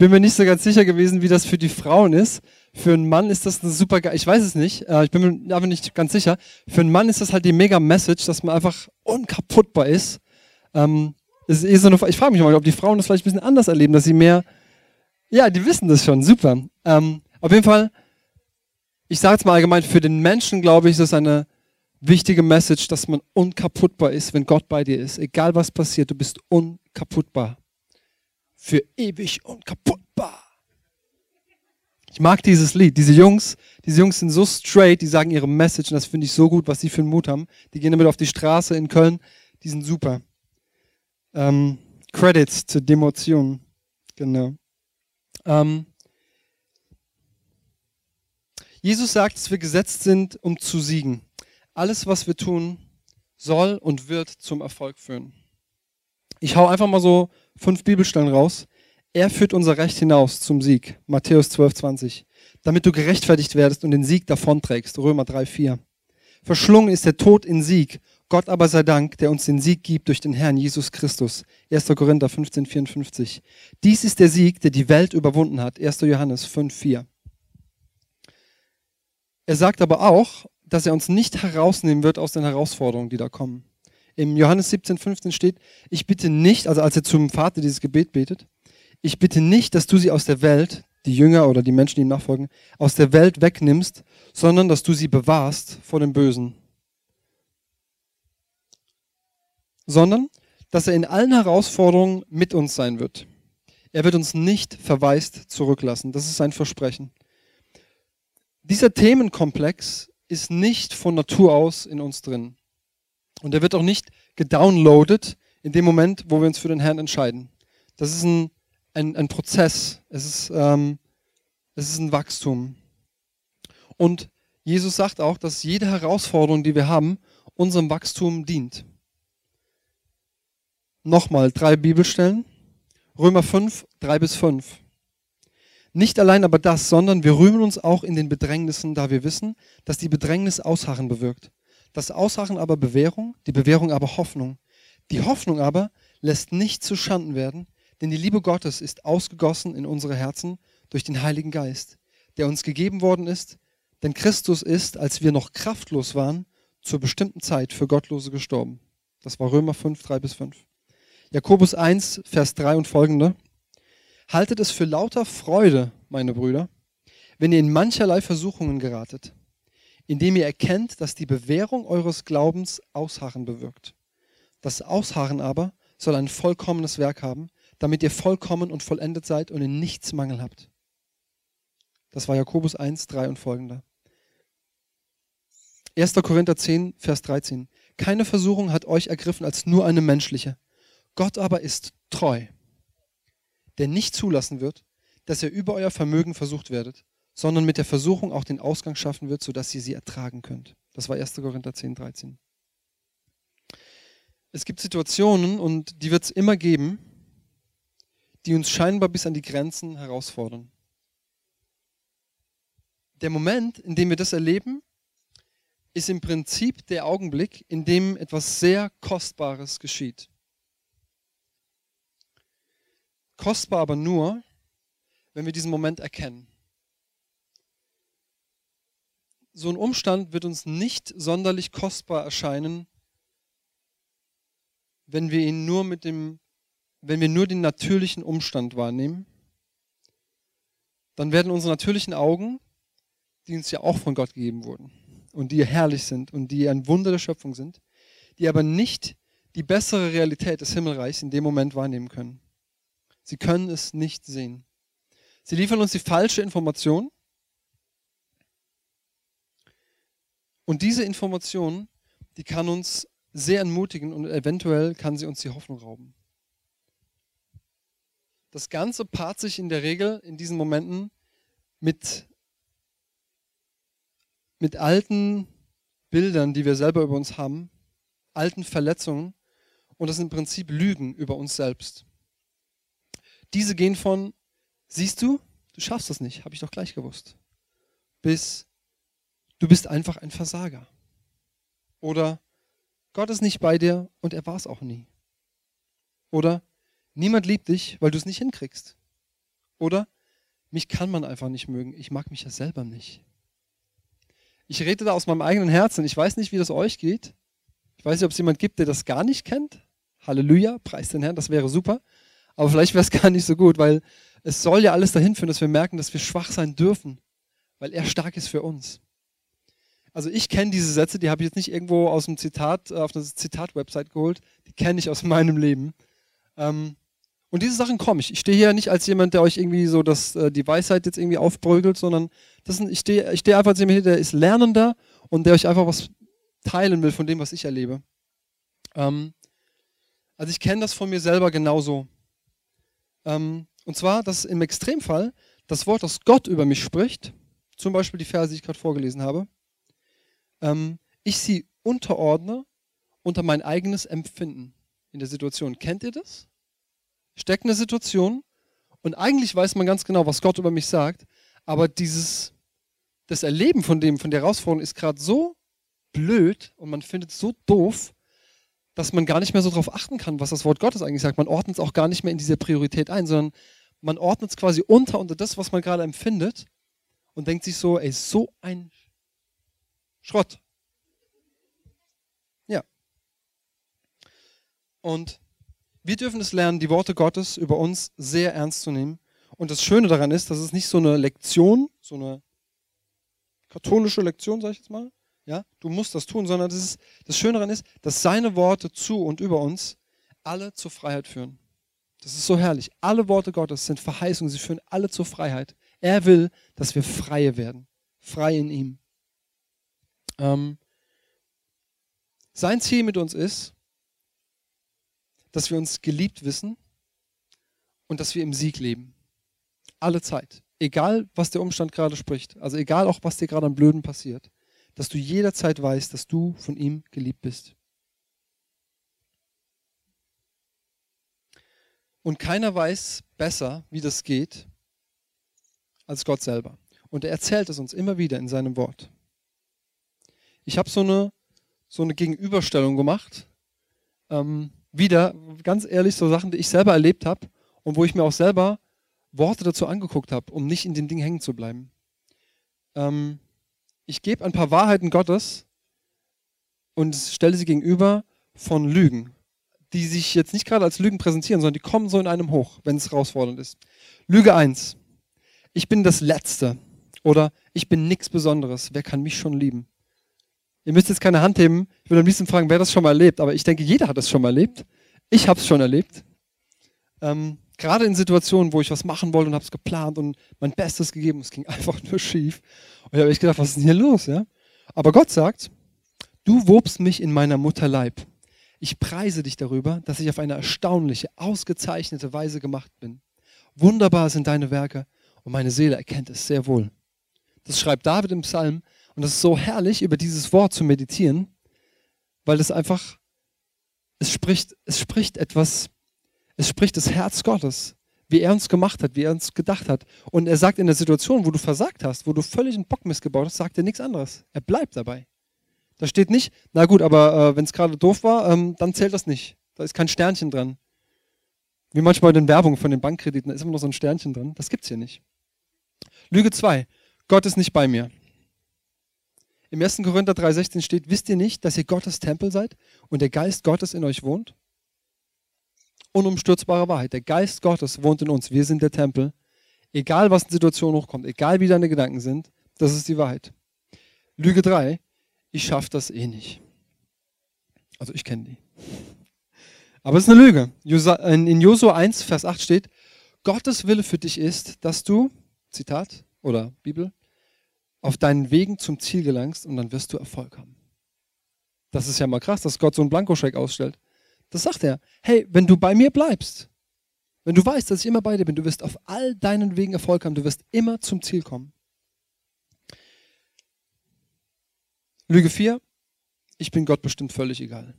bin mir nicht so ganz sicher gewesen, wie das für die Frauen ist. Für einen Mann ist das eine super, ich weiß es nicht, äh, ich bin mir aber nicht ganz sicher. Für einen Mann ist das halt die mega Message, dass man einfach unkaputtbar ist. Ähm, ist eh so eine, ich frage mich mal, ob die Frauen das vielleicht ein bisschen anders erleben, dass sie mehr, ja, die wissen das schon, super. Ähm, auf jeden Fall, ich sage jetzt mal allgemein, für den Menschen, glaube ich, ist das eine wichtige Message, dass man unkaputtbar ist, wenn Gott bei dir ist. Egal was passiert, du bist unkaputtbar. Für ewig unkaputtbar. Ich mag dieses Lied. Diese Jungs, diese Jungs sind so straight, die sagen ihre Message und das finde ich so gut, was sie für einen Mut haben. Die gehen damit auf die Straße in Köln. Die sind super. Ähm, Credits zur Demotion. Genau. Ähm, Jesus sagt, dass wir gesetzt sind, um zu siegen. Alles, was wir tun, soll und wird zum Erfolg führen. Ich hau einfach mal so fünf Bibelstellen raus. Er führt unser Recht hinaus zum Sieg. Matthäus 12, 20. Damit du gerechtfertigt werdest und den Sieg davonträgst. Römer 3, 4. Verschlungen ist der Tod in Sieg. Gott aber sei Dank, der uns den Sieg gibt durch den Herrn Jesus Christus. 1. Korinther 15, 54. Dies ist der Sieg, der die Welt überwunden hat. 1. Johannes 5, 4. Er sagt aber auch, dass er uns nicht herausnehmen wird aus den Herausforderungen, die da kommen. Im Johannes 17, 15 steht, ich bitte nicht, also als er zum Vater dieses Gebet betet, ich bitte nicht, dass du sie aus der Welt, die Jünger oder die Menschen, die ihm nachfolgen, aus der Welt wegnimmst, sondern dass du sie bewahrst vor dem Bösen. Sondern, dass er in allen Herausforderungen mit uns sein wird. Er wird uns nicht verwaist zurücklassen. Das ist sein Versprechen. Dieser Themenkomplex ist nicht von Natur aus in uns drin. Und er wird auch nicht gedownloadet in dem Moment, wo wir uns für den Herrn entscheiden. Das ist ein, ein, ein Prozess. Es ist, ähm, es ist ein Wachstum. Und Jesus sagt auch, dass jede Herausforderung, die wir haben, unserem Wachstum dient. Nochmal drei Bibelstellen. Römer 5, 3 bis 5. Nicht allein aber das, sondern wir rühmen uns auch in den Bedrängnissen, da wir wissen, dass die Bedrängnis Ausharren bewirkt. Das Ausharren aber Bewährung, die Bewährung aber Hoffnung. Die Hoffnung aber lässt nicht zu Schanden werden, denn die Liebe Gottes ist ausgegossen in unsere Herzen durch den Heiligen Geist, der uns gegeben worden ist, denn Christus ist, als wir noch kraftlos waren, zur bestimmten Zeit für Gottlose gestorben. Das war Römer 5, 3 bis 5. Jakobus 1, Vers 3 und folgende. Haltet es für lauter Freude, meine Brüder, wenn ihr in mancherlei Versuchungen geratet, indem ihr erkennt, dass die Bewährung eures Glaubens Ausharren bewirkt. Das Ausharren aber soll ein vollkommenes Werk haben, damit ihr vollkommen und vollendet seid und in nichts Mangel habt. Das war Jakobus 1, 3 und folgender. 1. Korinther 10, Vers 13. Keine Versuchung hat euch ergriffen als nur eine menschliche. Gott aber ist treu der nicht zulassen wird, dass ihr über euer Vermögen versucht werdet, sondern mit der Versuchung auch den Ausgang schaffen wird, sodass ihr sie ertragen könnt. Das war 1. Korinther 10, 13. Es gibt Situationen, und die wird es immer geben, die uns scheinbar bis an die Grenzen herausfordern. Der Moment, in dem wir das erleben, ist im Prinzip der Augenblick, in dem etwas sehr Kostbares geschieht. Kostbar aber nur, wenn wir diesen Moment erkennen. So ein Umstand wird uns nicht sonderlich kostbar erscheinen, wenn wir ihn nur mit dem, wenn wir nur den natürlichen Umstand wahrnehmen. Dann werden unsere natürlichen Augen, die uns ja auch von Gott gegeben wurden und die herrlich sind und die ein Wunder der Schöpfung sind, die aber nicht die bessere Realität des Himmelreichs in dem Moment wahrnehmen können. Sie können es nicht sehen. Sie liefern uns die falsche Information. Und diese Information, die kann uns sehr entmutigen und eventuell kann sie uns die Hoffnung rauben. Das Ganze paart sich in der Regel in diesen Momenten mit, mit alten Bildern, die wir selber über uns haben, alten Verletzungen und das sind im Prinzip Lügen über uns selbst. Diese gehen von, siehst du, du schaffst das nicht, habe ich doch gleich gewusst, bis du bist einfach ein Versager. Oder Gott ist nicht bei dir und er war es auch nie. Oder niemand liebt dich, weil du es nicht hinkriegst. Oder mich kann man einfach nicht mögen. Ich mag mich ja selber nicht. Ich rede da aus meinem eigenen Herzen. Ich weiß nicht, wie das euch geht. Ich weiß nicht, ob es jemand gibt, der das gar nicht kennt. Halleluja, preis den Herrn, das wäre super. Aber vielleicht wäre es gar nicht so gut, weil es soll ja alles dahin führen, dass wir merken, dass wir schwach sein dürfen, weil er stark ist für uns. Also ich kenne diese Sätze, die habe ich jetzt nicht irgendwo aus dem Zitat, äh, auf einer Zitat-Website geholt, die kenne ich aus meinem Leben. Ähm, und diese Sachen komme ich. Ich stehe hier nicht als jemand, der euch irgendwie so das, äh, die Weisheit jetzt irgendwie aufbrögelt, sondern das sind, ich stehe ich stehe einfach als jemand hier, der ist Lernender und der euch einfach was teilen will von dem, was ich erlebe. Ähm, also ich kenne das von mir selber genauso. Ähm, und zwar, dass im Extremfall das Wort, das Gott über mich spricht, zum Beispiel die Verse, die ich gerade vorgelesen habe, ähm, ich sie unterordne unter mein eigenes Empfinden in der Situation. Kennt ihr das? Steckt eine Situation und eigentlich weiß man ganz genau, was Gott über mich sagt, aber dieses, das Erleben von dem, von der Herausforderung ist gerade so blöd und man findet es so doof, dass man gar nicht mehr so darauf achten kann, was das Wort Gottes eigentlich sagt. Man ordnet es auch gar nicht mehr in diese Priorität ein, sondern man ordnet es quasi unter unter das, was man gerade empfindet und denkt sich so, ey, so ein Schrott. Ja. Und wir dürfen es lernen, die Worte Gottes über uns sehr ernst zu nehmen. Und das Schöne daran ist, dass es nicht so eine Lektion, so eine katholische Lektion, sage ich jetzt mal, ja, du musst das tun, sondern das, ist, das Schöne daran ist, dass seine Worte zu und über uns alle zur Freiheit führen. Das ist so herrlich. Alle Worte Gottes sind Verheißungen, sie führen alle zur Freiheit. Er will, dass wir freie werden, frei in ihm. Ähm, sein Ziel mit uns ist, dass wir uns geliebt wissen und dass wir im Sieg leben. Alle Zeit. Egal, was der Umstand gerade spricht. Also egal auch, was dir gerade am Blöden passiert. Dass du jederzeit weißt, dass du von ihm geliebt bist. Und keiner weiß besser, wie das geht, als Gott selber. Und er erzählt es uns immer wieder in seinem Wort. Ich habe so eine, so eine Gegenüberstellung gemacht. Ähm, wieder, ganz ehrlich, so Sachen, die ich selber erlebt habe und wo ich mir auch selber Worte dazu angeguckt habe, um nicht in dem Ding hängen zu bleiben. Ähm, ich gebe ein paar Wahrheiten Gottes und stelle sie gegenüber von Lügen, die sich jetzt nicht gerade als Lügen präsentieren, sondern die kommen so in einem hoch, wenn es herausfordernd ist. Lüge 1. Ich bin das Letzte. Oder ich bin nichts Besonderes. Wer kann mich schon lieben? Ihr müsst jetzt keine Hand heben. Ich würde am liebsten fragen, wer das schon mal erlebt. Aber ich denke, jeder hat das schon mal erlebt. Ich habe es schon erlebt. Ähm, gerade in Situationen, wo ich was machen wollte und habe es geplant und mein Bestes gegeben, es ging einfach nur schief. Und ich habe echt gedacht, was ist denn hier los? Ja? Aber Gott sagt, du wobst mich in meiner Mutter Leib. Ich preise dich darüber, dass ich auf eine erstaunliche, ausgezeichnete Weise gemacht bin. Wunderbar sind deine Werke und meine Seele erkennt es sehr wohl. Das schreibt David im Psalm und es ist so herrlich, über dieses Wort zu meditieren, weil es einfach, es spricht, es spricht etwas, es spricht das Herz Gottes, wie er uns gemacht hat, wie er uns gedacht hat. Und er sagt in der Situation, wo du versagt hast, wo du völlig einen Bock missgebaut hast, sagt er nichts anderes. Er bleibt dabei. Da steht nicht, na gut, aber äh, wenn es gerade doof war, ähm, dann zählt das nicht. Da ist kein Sternchen dran. Wie manchmal in den Werbungen von den Bankkrediten, da ist immer noch so ein Sternchen dran. Das gibt es hier nicht. Lüge 2. Gott ist nicht bei mir. Im 1. Korinther 3,16 steht, wisst ihr nicht, dass ihr Gottes Tempel seid und der Geist Gottes in euch wohnt? Unumstürzbare Wahrheit. Der Geist Gottes wohnt in uns. Wir sind der Tempel. Egal, was in Situationen hochkommt, egal wie deine Gedanken sind, das ist die Wahrheit. Lüge 3, ich schaffe das eh nicht. Also ich kenne die. Aber es ist eine Lüge. In Josua 1, Vers 8 steht, Gottes Wille für dich ist, dass du, Zitat oder Bibel, auf deinen Wegen zum Ziel gelangst und dann wirst du Erfolg haben. Das ist ja mal krass, dass Gott so einen Blankoscheck ausstellt. Das sagt er. Hey, wenn du bei mir bleibst, wenn du weißt, dass ich immer bei dir bin, du wirst auf all deinen Wegen Erfolg haben, du wirst immer zum Ziel kommen. Lüge 4, ich bin Gott bestimmt völlig egal.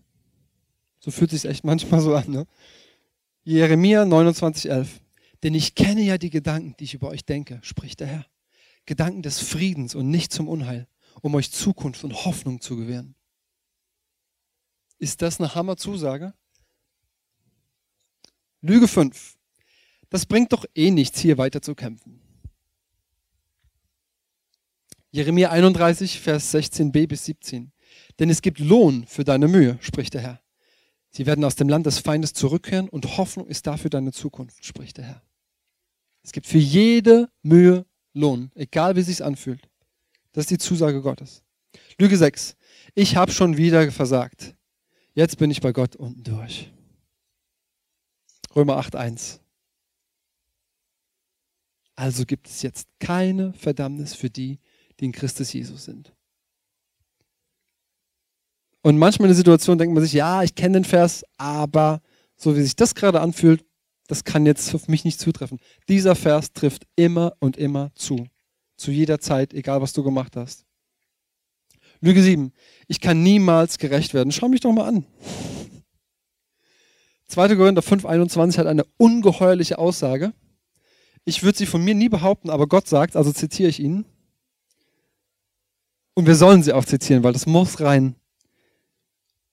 So fühlt sich echt manchmal so an. Ne? Jeremia 29, 11. Denn ich kenne ja die Gedanken, die ich über euch denke, spricht der Herr. Gedanken des Friedens und nicht zum Unheil, um euch Zukunft und Hoffnung zu gewähren. Ist das eine Hammerzusage? Lüge 5. das bringt doch eh nichts, hier weiter zu kämpfen. Jeremia 31, Vers 16b bis 17. Denn es gibt Lohn für deine Mühe, spricht der Herr. Sie werden aus dem Land des Feindes zurückkehren und Hoffnung ist dafür deine Zukunft, spricht der Herr. Es gibt für jede Mühe Lohn, egal wie es sich anfühlt. Das ist die Zusage Gottes. Lüge 6. Ich habe schon wieder versagt. Jetzt bin ich bei Gott unten durch. Römer 8.1. Also gibt es jetzt keine Verdammnis für die, die in Christus Jesus sind. Und manchmal in der Situation denkt man sich, ja, ich kenne den Vers, aber so wie sich das gerade anfühlt, das kann jetzt auf mich nicht zutreffen. Dieser Vers trifft immer und immer zu. Zu jeder Zeit, egal was du gemacht hast. Lüge 7. Ich kann niemals gerecht werden. Schau mich doch mal an. 2. Korinther 5,21 hat eine ungeheuerliche Aussage. Ich würde sie von mir nie behaupten, aber Gott sagt, also zitiere ich ihn. Und wir sollen sie auch zitieren, weil das muss rein.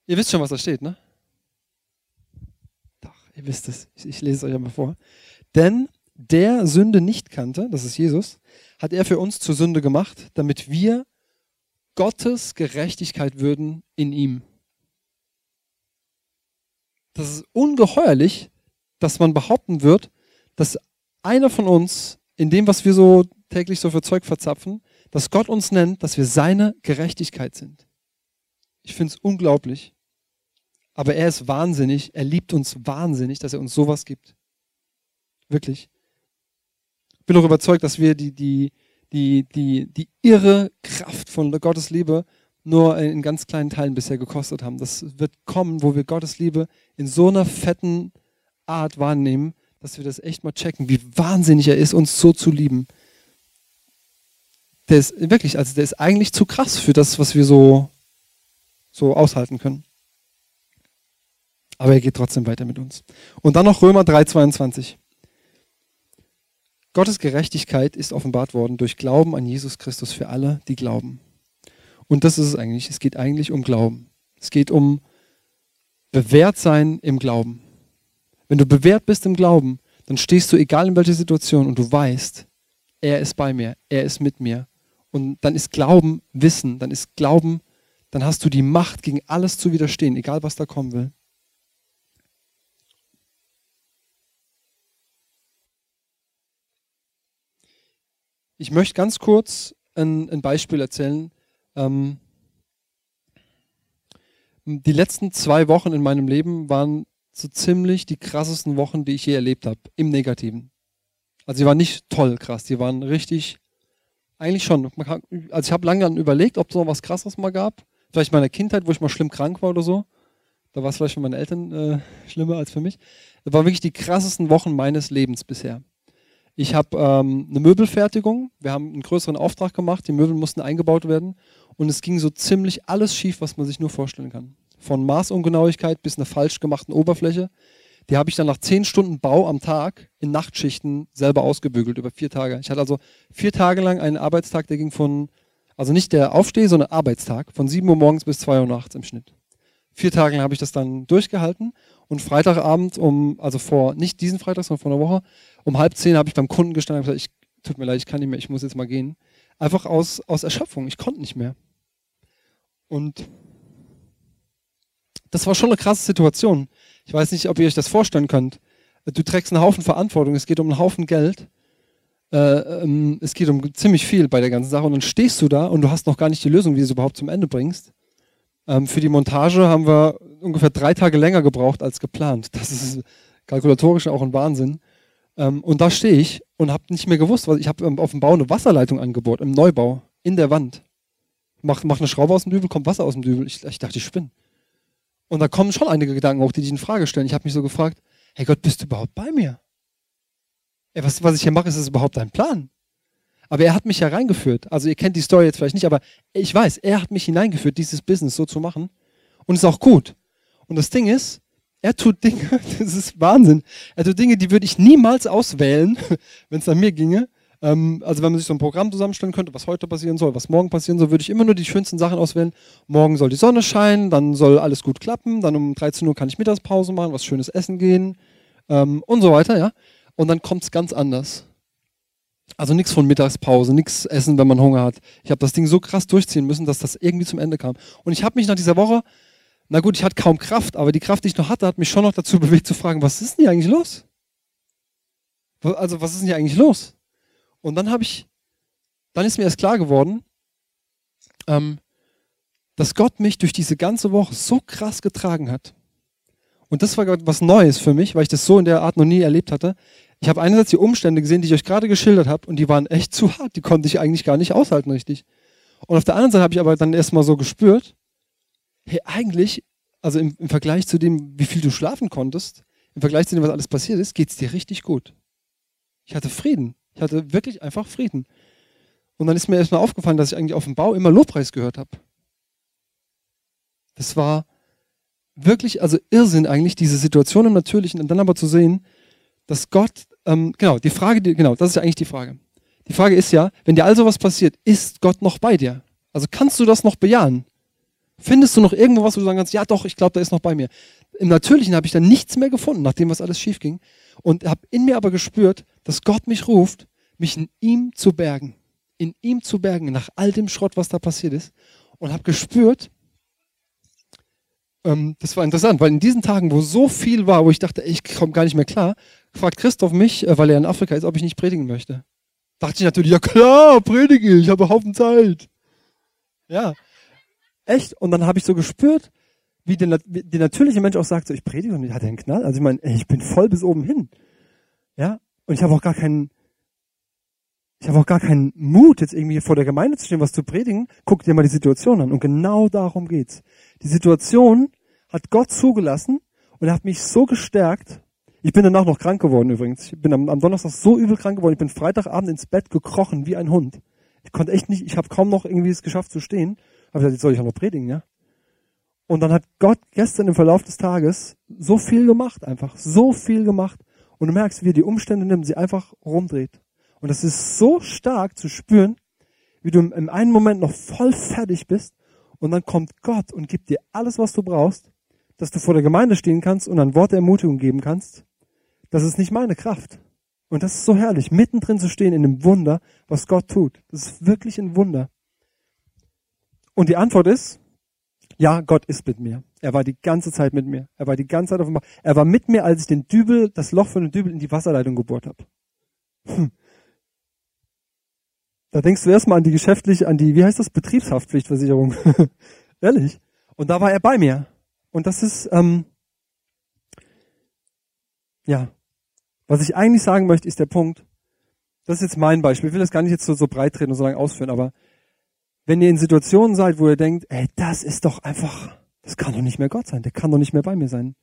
Ihr wisst schon, was da steht, ne? Ihr wisst es. Ich, ich lese es euch einmal vor. Denn der Sünde nicht kannte, das ist Jesus, hat er für uns zur Sünde gemacht, damit wir Gottes Gerechtigkeit würden in ihm. Das ist ungeheuerlich, dass man behaupten wird, dass einer von uns, in dem, was wir so täglich so für Zeug verzapfen, dass Gott uns nennt, dass wir seine Gerechtigkeit sind. Ich finde es unglaublich. Aber er ist wahnsinnig, er liebt uns wahnsinnig, dass er uns sowas gibt. Wirklich. Ich bin auch überzeugt, dass wir die, die, die, die, die irre Kraft von Gottes Liebe nur in ganz kleinen Teilen bisher gekostet haben. Das wird kommen, wo wir Gottes Liebe in so einer fetten Art wahrnehmen, dass wir das echt mal checken, wie wahnsinnig er ist, uns so zu lieben. Der ist wirklich, also der ist eigentlich zu krass für das, was wir so, so aushalten können. Aber er geht trotzdem weiter mit uns. Und dann noch Römer 3,22. Gottes Gerechtigkeit ist offenbart worden durch Glauben an Jesus Christus für alle, die glauben. Und das ist es eigentlich. Es geht eigentlich um Glauben. Es geht um bewährt sein im Glauben. Wenn du bewährt bist im Glauben, dann stehst du egal in welcher Situation und du weißt, er ist bei mir, er ist mit mir. Und dann ist Glauben Wissen, dann ist Glauben, dann hast du die Macht, gegen alles zu widerstehen, egal was da kommen will. Ich möchte ganz kurz ein, ein Beispiel erzählen. Ähm, die letzten zwei Wochen in meinem Leben waren so ziemlich die krassesten Wochen, die ich je erlebt habe, im Negativen. Also sie waren nicht toll krass, die waren richtig, eigentlich schon. Also ich habe lange dann überlegt, ob es noch was Krasses mal gab. Vielleicht in meiner Kindheit, wo ich mal schlimm krank war oder so. Da war es vielleicht für meine Eltern äh, schlimmer als für mich. Das waren wirklich die krassesten Wochen meines Lebens bisher. Ich habe ähm, eine Möbelfertigung. Wir haben einen größeren Auftrag gemacht. Die Möbel mussten eingebaut werden. Und es ging so ziemlich alles schief, was man sich nur vorstellen kann. Von Maßungenauigkeit bis einer falsch gemachten Oberfläche. Die habe ich dann nach zehn Stunden Bau am Tag in Nachtschichten selber ausgebügelt über vier Tage. Ich hatte also vier Tage lang einen Arbeitstag, der ging von, also nicht der Aufsteh, sondern Arbeitstag, von sieben Uhr morgens bis zwei Uhr nachts im Schnitt. Vier Tage lang habe ich das dann durchgehalten und Freitagabend um, also vor, nicht diesen Freitag, sondern vor einer Woche, um halb zehn habe ich beim Kunden gestanden und gesagt, ich, tut mir leid, ich kann nicht mehr, ich muss jetzt mal gehen. Einfach aus, aus Erschöpfung, ich konnte nicht mehr. Und das war schon eine krasse Situation. Ich weiß nicht, ob ihr euch das vorstellen könnt. Du trägst einen Haufen Verantwortung, es geht um einen Haufen Geld. Äh, ähm, es geht um ziemlich viel bei der ganzen Sache und dann stehst du da und du hast noch gar nicht die Lösung, wie du es überhaupt zum Ende bringst. Ähm, für die Montage haben wir ungefähr drei Tage länger gebraucht als geplant. Das ist kalkulatorisch auch ein Wahnsinn. Ähm, und da stehe ich und habe nicht mehr gewusst, was ich habe ähm, auf dem Bau eine Wasserleitung angebohrt, im Neubau, in der Wand. Mach, mach eine Schraube aus dem Dübel, kommt Wasser aus dem Dübel. Ich, ich dachte, ich spinne. Und da kommen schon einige Gedanken hoch, die dich in Frage stellen. Ich habe mich so gefragt, hey Gott, bist du überhaupt bei mir? Ey, was, was ich hier mache, ist das überhaupt dein Plan? Aber er hat mich ja reingeführt. Also ihr kennt die Story jetzt vielleicht nicht, aber ich weiß, er hat mich hineingeführt, dieses Business so zu machen. Und ist auch gut. Und das Ding ist, er tut Dinge, das ist Wahnsinn. Er tut Dinge, die würde ich niemals auswählen, wenn es an mir ginge. Ähm, also wenn man sich so ein Programm zusammenstellen könnte, was heute passieren soll, was morgen passieren soll, würde ich immer nur die schönsten Sachen auswählen. Morgen soll die Sonne scheinen, dann soll alles gut klappen, dann um 13 Uhr kann ich Mittagspause machen, was schönes essen gehen ähm, und so weiter, ja. und dann kommt es ganz anders. Also nichts von Mittagspause, nichts essen, wenn man Hunger hat. Ich habe das Ding so krass durchziehen müssen, dass das irgendwie zum Ende kam. Und ich habe mich nach dieser Woche, na gut, ich hatte kaum Kraft, aber die Kraft, die ich noch hatte, hat mich schon noch dazu bewegt zu fragen, was ist denn hier eigentlich los? Also was ist denn hier eigentlich los? Und dann habe ich, dann ist mir erst klar geworden, ähm, dass Gott mich durch diese ganze Woche so krass getragen hat. Und das war was Neues für mich, weil ich das so in der Art noch nie erlebt hatte. Ich habe einerseits die Umstände gesehen, die ich euch gerade geschildert habe, und die waren echt zu hart. Die konnte ich eigentlich gar nicht aushalten, richtig. Und auf der anderen Seite habe ich aber dann erstmal so gespürt, hey, eigentlich, also im, im, Vergleich zu dem, wie viel du schlafen konntest, im Vergleich zu dem, was alles passiert ist, geht's dir richtig gut. Ich hatte Frieden. Ich hatte wirklich einfach Frieden. Und dann ist mir erstmal aufgefallen, dass ich eigentlich auf dem Bau immer Lobpreis gehört habe. Das war wirklich, also Irrsinn eigentlich, diese Situation im Natürlichen und dann aber zu sehen, dass Gott, ähm, genau, die Frage, die, genau, das ist ja eigentlich die Frage. Die Frage ist ja, wenn dir also was passiert, ist Gott noch bei dir? Also kannst du das noch bejahen? Findest du noch irgendwo was, wo du sagen kannst, ja doch, ich glaube, der ist noch bei mir. Im Natürlichen habe ich dann nichts mehr gefunden, nachdem was alles schief ging. Und habe in mir aber gespürt, dass Gott mich ruft, mich in ihm zu bergen. In ihm zu bergen, nach all dem Schrott, was da passiert ist. Und habe gespürt, ähm, das war interessant, weil in diesen Tagen, wo so viel war, wo ich dachte, ich komme gar nicht mehr klar, fragt Christoph mich, äh, weil er in Afrika ist, ob ich nicht predigen möchte. Dachte ich natürlich, ja klar, predige, ich habe Haufen Zeit. Ja, echt. Und dann habe ich so gespürt, wie der, wie der natürliche Mensch auch sagt, so, ich predige und hat er einen Knall. Also ich meine, ich bin voll bis oben hin. Ja, und ich habe auch gar keinen, ich habe auch gar keinen Mut, jetzt irgendwie vor der Gemeinde zu stehen, was zu predigen. Guck dir mal die Situation an. Und genau darum geht's. Die Situation hat Gott zugelassen und er hat mich so gestärkt. Ich bin danach noch krank geworden übrigens. Ich bin am, am Donnerstag so übel krank geworden. Ich bin Freitagabend ins Bett gekrochen wie ein Hund. Ich konnte echt nicht, ich habe kaum noch irgendwie es geschafft zu stehen. Aber gesagt, jetzt soll ich auch noch predigen, ja? Und dann hat Gott gestern im Verlauf des Tages so viel gemacht, einfach so viel gemacht. Und du merkst, wie er die Umstände nimmt, sie einfach rumdreht. Und das ist so stark zu spüren, wie du im einen Moment noch voll fertig bist und dann kommt Gott und gibt dir alles, was du brauchst, dass du vor der Gemeinde stehen kannst und ein Wort der Ermutigung geben kannst. Das ist nicht meine Kraft. Und das ist so herrlich, mittendrin zu stehen in dem Wunder, was Gott tut. Das ist wirklich ein Wunder. Und die Antwort ist, ja, Gott ist mit mir. Er war die ganze Zeit mit mir. Er war die ganze Zeit auf dem Bach. Er war mit mir, als ich den Dübel, das Loch von dem Dübel in die Wasserleitung gebohrt habe. Hm. Da denkst du erstmal an die geschäftliche, an die, wie heißt das, Betriebshaftpflichtversicherung. Ehrlich. Und da war er bei mir. Und das ist, ähm, ja, was ich eigentlich sagen möchte, ist der Punkt, das ist jetzt mein Beispiel, ich will das gar nicht jetzt so, so breit treten und so lange ausführen, aber wenn ihr in Situationen seid, wo ihr denkt, ey, das ist doch einfach, das kann doch nicht mehr Gott sein, der kann doch nicht mehr bei mir sein,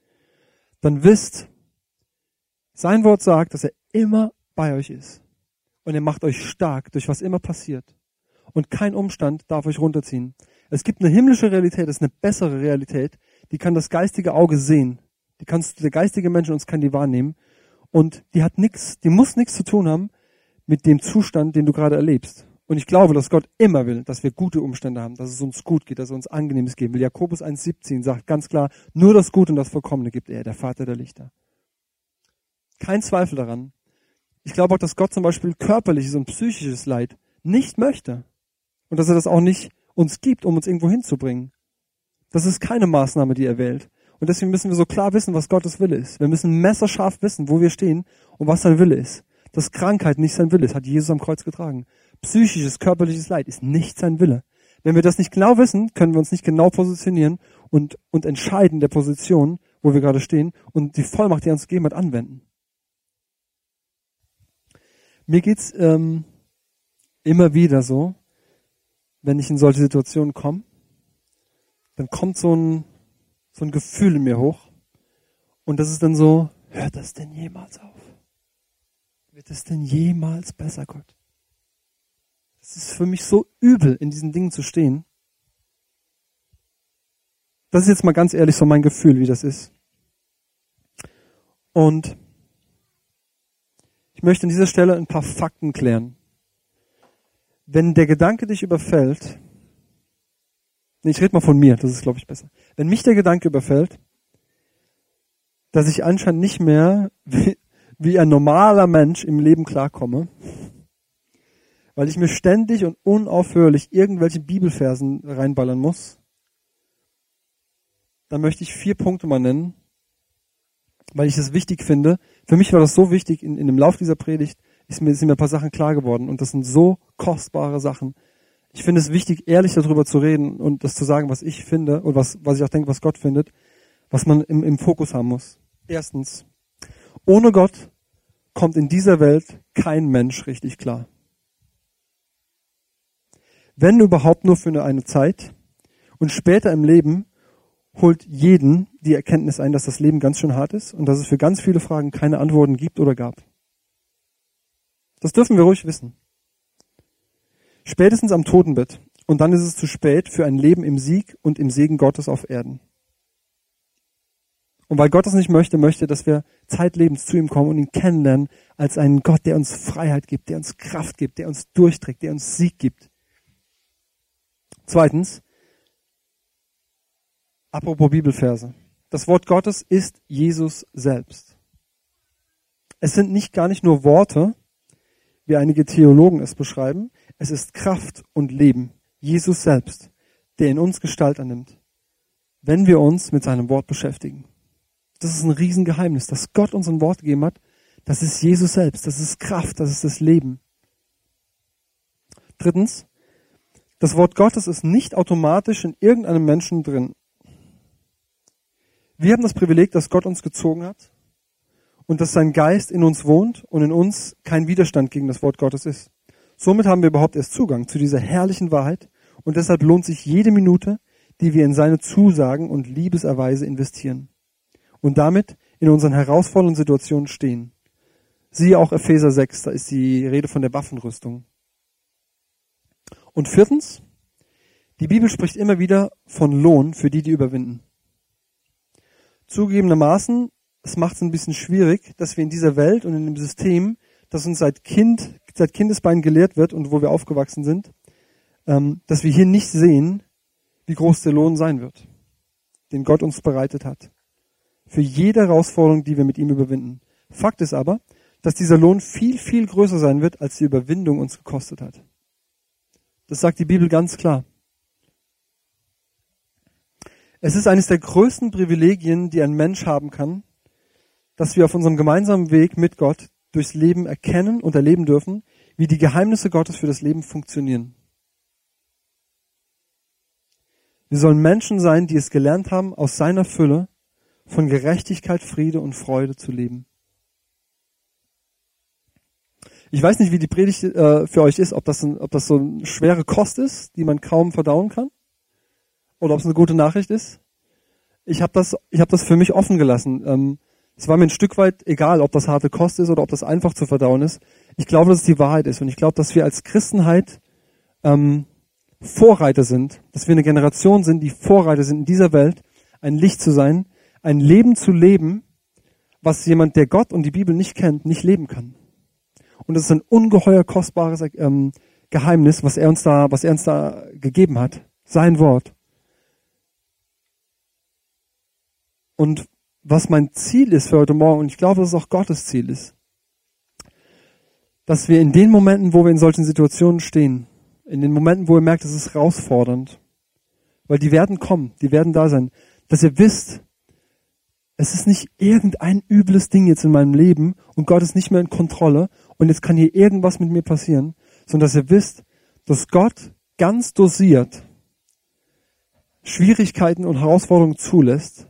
dann wisst, sein Wort sagt, dass er immer bei euch ist und er macht euch stark durch was immer passiert. Und kein Umstand darf euch runterziehen. Es gibt eine himmlische Realität, das ist eine bessere Realität, die kann das geistige Auge sehen. Die kannst der geistige Mensch uns kann die wahrnehmen und die hat nichts, die muss nichts zu tun haben mit dem Zustand, den du gerade erlebst. Und ich glaube, dass Gott immer will, dass wir gute Umstände haben, dass es uns gut geht, dass er uns Angenehmes geben will. Jakobus 1,17 sagt ganz klar, nur das Gute und das Vollkommene gibt er, der Vater der Lichter. Kein Zweifel daran, ich glaube auch, dass Gott zum Beispiel körperliches und psychisches Leid nicht möchte. Und dass er das auch nicht uns gibt, um uns irgendwo hinzubringen. Das ist keine Maßnahme, die er wählt. Und deswegen müssen wir so klar wissen, was Gottes Wille ist. Wir müssen messerscharf wissen, wo wir stehen und was sein Wille ist. Dass Krankheit nicht sein Wille ist, hat Jesus am Kreuz getragen. Psychisches, körperliches Leid ist nicht sein Wille. Wenn wir das nicht genau wissen, können wir uns nicht genau positionieren und, und entscheiden der Position, wo wir gerade stehen und die Vollmacht, die er uns gegeben hat, anwenden. Mir geht's ähm, immer wieder so, wenn ich in solche Situationen komme, dann kommt so ein, so ein Gefühl in mir hoch. Und das ist dann so, hört das denn jemals auf? Wird es denn jemals besser, Gott? Es ist für mich so übel, in diesen Dingen zu stehen. Das ist jetzt mal ganz ehrlich so mein Gefühl, wie das ist. Und ich möchte an dieser Stelle ein paar Fakten klären. Wenn der Gedanke dich überfällt, nee, ich rede mal von mir, das ist glaube ich besser. Wenn mich der Gedanke überfällt, dass ich anscheinend nicht mehr wie ein normaler Mensch im Leben klarkomme, weil ich mir ständig und unaufhörlich irgendwelche Bibelfersen reinballern muss, dann möchte ich vier Punkte mal nennen, weil ich es wichtig finde. Für mich war das so wichtig, in, in dem Lauf dieser Predigt ist mir, sind mir ein paar Sachen klar geworden und das sind so kostbare Sachen. Ich finde es wichtig, ehrlich darüber zu reden und das zu sagen, was ich finde und was, was ich auch denke, was Gott findet, was man im, im Fokus haben muss. Erstens, ohne Gott kommt in dieser Welt kein Mensch richtig klar. Wenn überhaupt nur für eine Zeit und später im Leben holt jeden die Erkenntnis ein, dass das Leben ganz schön hart ist und dass es für ganz viele Fragen keine Antworten gibt oder gab. Das dürfen wir ruhig wissen. Spätestens am Totenbett. Und dann ist es zu spät für ein Leben im Sieg und im Segen Gottes auf Erden. Und weil Gott das nicht möchte, möchte, dass wir zeitlebens zu ihm kommen und ihn kennenlernen als einen Gott, der uns Freiheit gibt, der uns Kraft gibt, der uns durchträgt, der uns Sieg gibt. Zweitens, apropos Bibelverse. Das Wort Gottes ist Jesus selbst. Es sind nicht gar nicht nur Worte, wie einige Theologen es beschreiben. Es ist Kraft und Leben. Jesus selbst, der in uns Gestalt annimmt, wenn wir uns mit seinem Wort beschäftigen. Das ist ein Riesengeheimnis, dass Gott uns ein Wort gegeben hat. Das ist Jesus selbst, das ist Kraft, das ist das Leben. Drittens, das Wort Gottes ist nicht automatisch in irgendeinem Menschen drin. Wir haben das Privileg, dass Gott uns gezogen hat und dass sein Geist in uns wohnt und in uns kein Widerstand gegen das Wort Gottes ist. Somit haben wir überhaupt erst Zugang zu dieser herrlichen Wahrheit und deshalb lohnt sich jede Minute, die wir in seine Zusagen und Liebeserweise investieren und damit in unseren herausfordernden Situationen stehen. Siehe auch Epheser 6, da ist die Rede von der Waffenrüstung. Und viertens, die Bibel spricht immer wieder von Lohn für die, die überwinden. Zugegebenermaßen es macht es ein bisschen schwierig, dass wir in dieser Welt und in dem System, das uns seit Kind, seit Kindesbein gelehrt wird und wo wir aufgewachsen sind, ähm, dass wir hier nicht sehen, wie groß der Lohn sein wird, den Gott uns bereitet hat. Für jede Herausforderung, die wir mit ihm überwinden. Fakt ist aber, dass dieser Lohn viel, viel größer sein wird, als die Überwindung uns gekostet hat. Das sagt die Bibel ganz klar. Es ist eines der größten Privilegien, die ein Mensch haben kann, dass wir auf unserem gemeinsamen Weg mit Gott durchs Leben erkennen und erleben dürfen, wie die Geheimnisse Gottes für das Leben funktionieren. Wir sollen Menschen sein, die es gelernt haben, aus seiner Fülle von Gerechtigkeit, Friede und Freude zu leben. Ich weiß nicht, wie die Predigt äh, für euch ist, ob das, ein, ob das so eine schwere Kost ist, die man kaum verdauen kann, oder ob es eine gute Nachricht ist. Ich habe das, habe das für mich offen gelassen. Ähm, es war mir ein Stück weit egal, ob das harte Kost ist oder ob das einfach zu verdauen ist. Ich glaube, dass es die Wahrheit ist. Und ich glaube, dass wir als Christenheit ähm, Vorreiter sind, dass wir eine Generation sind, die Vorreiter sind in dieser Welt, ein Licht zu sein, ein Leben zu leben, was jemand, der Gott und die Bibel nicht kennt, nicht leben kann. Und das ist ein ungeheuer kostbares ähm, Geheimnis, was er uns da, was er uns da gegeben hat. Sein Wort. Und was mein Ziel ist für heute Morgen, und ich glaube, dass es auch Gottes Ziel ist, dass wir in den Momenten, wo wir in solchen Situationen stehen, in den Momenten, wo ihr merkt, es ist herausfordernd, weil die werden kommen, die werden da sein, dass ihr wisst, es ist nicht irgendein übles Ding jetzt in meinem Leben und Gott ist nicht mehr in Kontrolle und jetzt kann hier irgendwas mit mir passieren, sondern dass ihr wisst, dass Gott ganz dosiert Schwierigkeiten und Herausforderungen zulässt,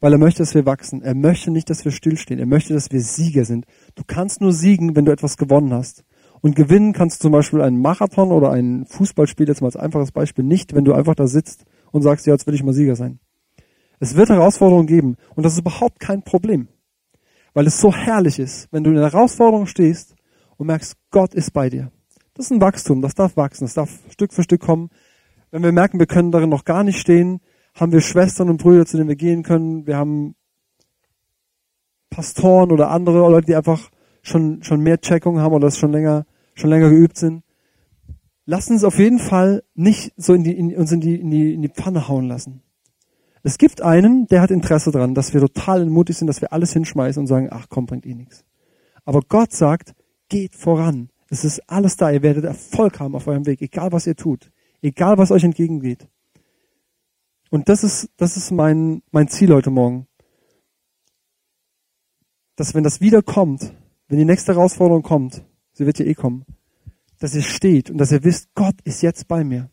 weil er möchte, dass wir wachsen. Er möchte nicht, dass wir stillstehen. Er möchte, dass wir Sieger sind. Du kannst nur siegen, wenn du etwas gewonnen hast. Und gewinnen kannst du zum Beispiel einen Marathon oder ein Fußballspiel, jetzt mal als einfaches Beispiel, nicht, wenn du einfach da sitzt und sagst, ja, jetzt will ich mal Sieger sein. Es wird Herausforderungen geben und das ist überhaupt kein Problem. Weil es so herrlich ist, wenn du in der Herausforderung stehst und merkst, Gott ist bei dir. Das ist ein Wachstum, das darf wachsen, das darf Stück für Stück kommen. Wenn wir merken, wir können darin noch gar nicht stehen, haben wir Schwestern und Brüder, zu denen wir gehen können. Wir haben Pastoren oder andere Leute, die einfach schon, schon mehr Checkung haben oder das schon länger, schon länger geübt sind. Lass uns auf jeden Fall nicht so in die, in, uns in die, in die, in die Pfanne hauen lassen. Es gibt einen, der hat Interesse daran, dass wir total mutig sind, dass wir alles hinschmeißen und sagen, ach komm, bringt eh nichts. Aber Gott sagt, geht voran. Es ist alles da. Ihr werdet Erfolg haben auf eurem Weg, egal was ihr tut, egal was euch entgegengeht. Und das ist, das ist mein, mein Ziel heute Morgen. Dass wenn das wieder kommt, wenn die nächste Herausforderung kommt, sie wird ja eh kommen, dass ihr steht und dass ihr wisst, Gott ist jetzt bei mir.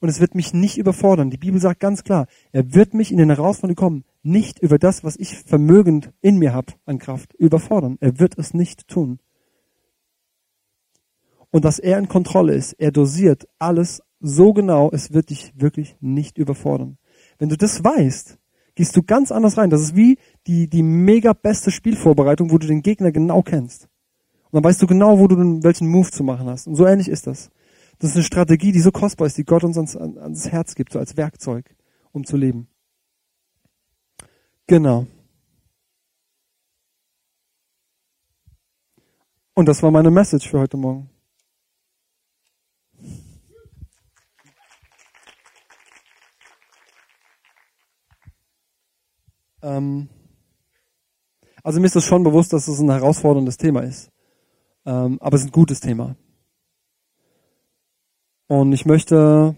Und es wird mich nicht überfordern. Die Bibel sagt ganz klar, er wird mich in den Herausforderungen kommen, nicht über das, was ich vermögend in mir habe an Kraft, überfordern. Er wird es nicht tun. Und dass er in Kontrolle ist, er dosiert alles so genau, es wird dich wirklich nicht überfordern. Wenn du das weißt, gehst du ganz anders rein. Das ist wie die, die mega beste Spielvorbereitung, wo du den Gegner genau kennst. Und dann weißt du genau, wo du den, welchen Move zu machen hast. Und so ähnlich ist das. Das ist eine Strategie, die so kostbar ist, die Gott uns ans, ans Herz gibt, so als Werkzeug, um zu leben. Genau. Und das war meine Message für heute Morgen. Ähm, also mir ist das schon bewusst, dass es ein herausforderndes Thema ist. Ähm, aber es ist ein gutes Thema. Und ich möchte,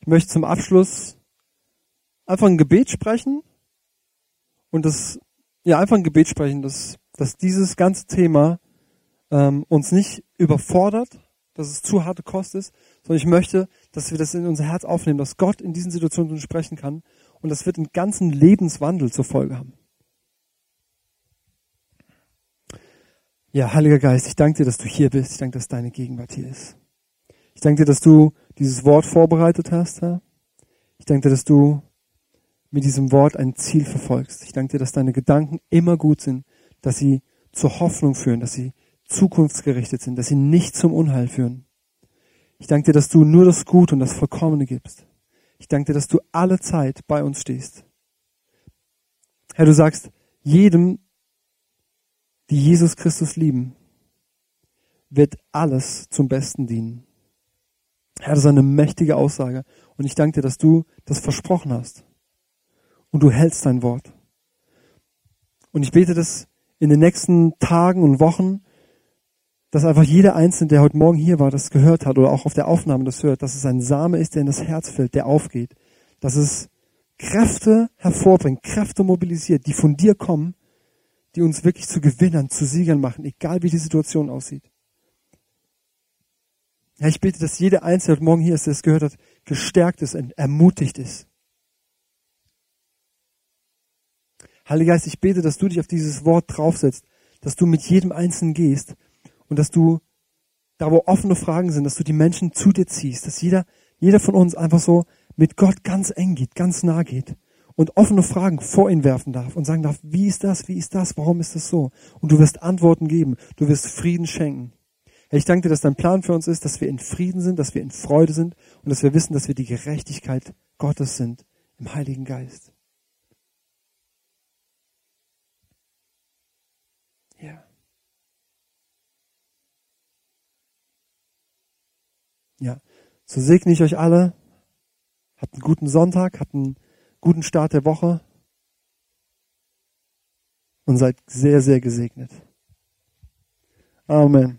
ich möchte zum Abschluss einfach ein Gebet sprechen und das, ja, einfach ein Gebet sprechen, dass, dass dieses ganze Thema ähm, uns nicht überfordert, dass es zu harte Kost ist, sondern ich möchte, dass wir das in unser Herz aufnehmen, dass Gott in diesen Situationen sprechen kann und das wird einen ganzen Lebenswandel zur Folge haben. Ja, Heiliger Geist, ich danke dir, dass du hier bist. Ich danke, dass deine Gegenwart hier ist. Ich danke dir, dass du dieses Wort vorbereitet hast, Herr. Ich danke dir, dass du mit diesem Wort ein Ziel verfolgst. Ich danke dir, dass deine Gedanken immer gut sind, dass sie zur Hoffnung führen, dass sie zukunftsgerichtet sind, dass sie nicht zum Unheil führen. Ich danke dir, dass du nur das Gute und das Vollkommene gibst. Ich danke dir, dass du alle Zeit bei uns stehst. Herr, du sagst, jedem, die Jesus Christus lieben, wird alles zum Besten dienen. Herr, das ist eine mächtige Aussage. Und ich danke dir, dass du das versprochen hast. Und du hältst dein Wort. Und ich bete, dass in den nächsten Tagen und Wochen dass einfach jeder Einzelne, der heute Morgen hier war, das gehört hat oder auch auf der Aufnahme das hört, dass es ein Same ist, der in das Herz fällt, der aufgeht. Dass es Kräfte hervorbringt, Kräfte mobilisiert, die von dir kommen, die uns wirklich zu Gewinnern, zu Siegern machen, egal wie die Situation aussieht. Ja, ich bete, dass jeder Einzelne heute Morgen hier ist, der es gehört hat, gestärkt ist und ermutigt ist. Heiliger Geist, ich bete, dass du dich auf dieses Wort draufsetzt, dass du mit jedem Einzelnen gehst und dass du da, wo offene Fragen sind, dass du die Menschen zu dir ziehst, dass jeder, jeder von uns einfach so mit Gott ganz eng geht, ganz nah geht und offene Fragen vor ihn werfen darf und sagen darf, wie ist das, wie ist das, warum ist das so? Und du wirst Antworten geben, du wirst Frieden schenken. Ich danke dir, dass dein Plan für uns ist, dass wir in Frieden sind, dass wir in Freude sind und dass wir wissen, dass wir die Gerechtigkeit Gottes sind im Heiligen Geist. Ja, so segne ich euch alle. Habt einen guten Sonntag, habt einen guten Start der Woche und seid sehr, sehr gesegnet. Amen.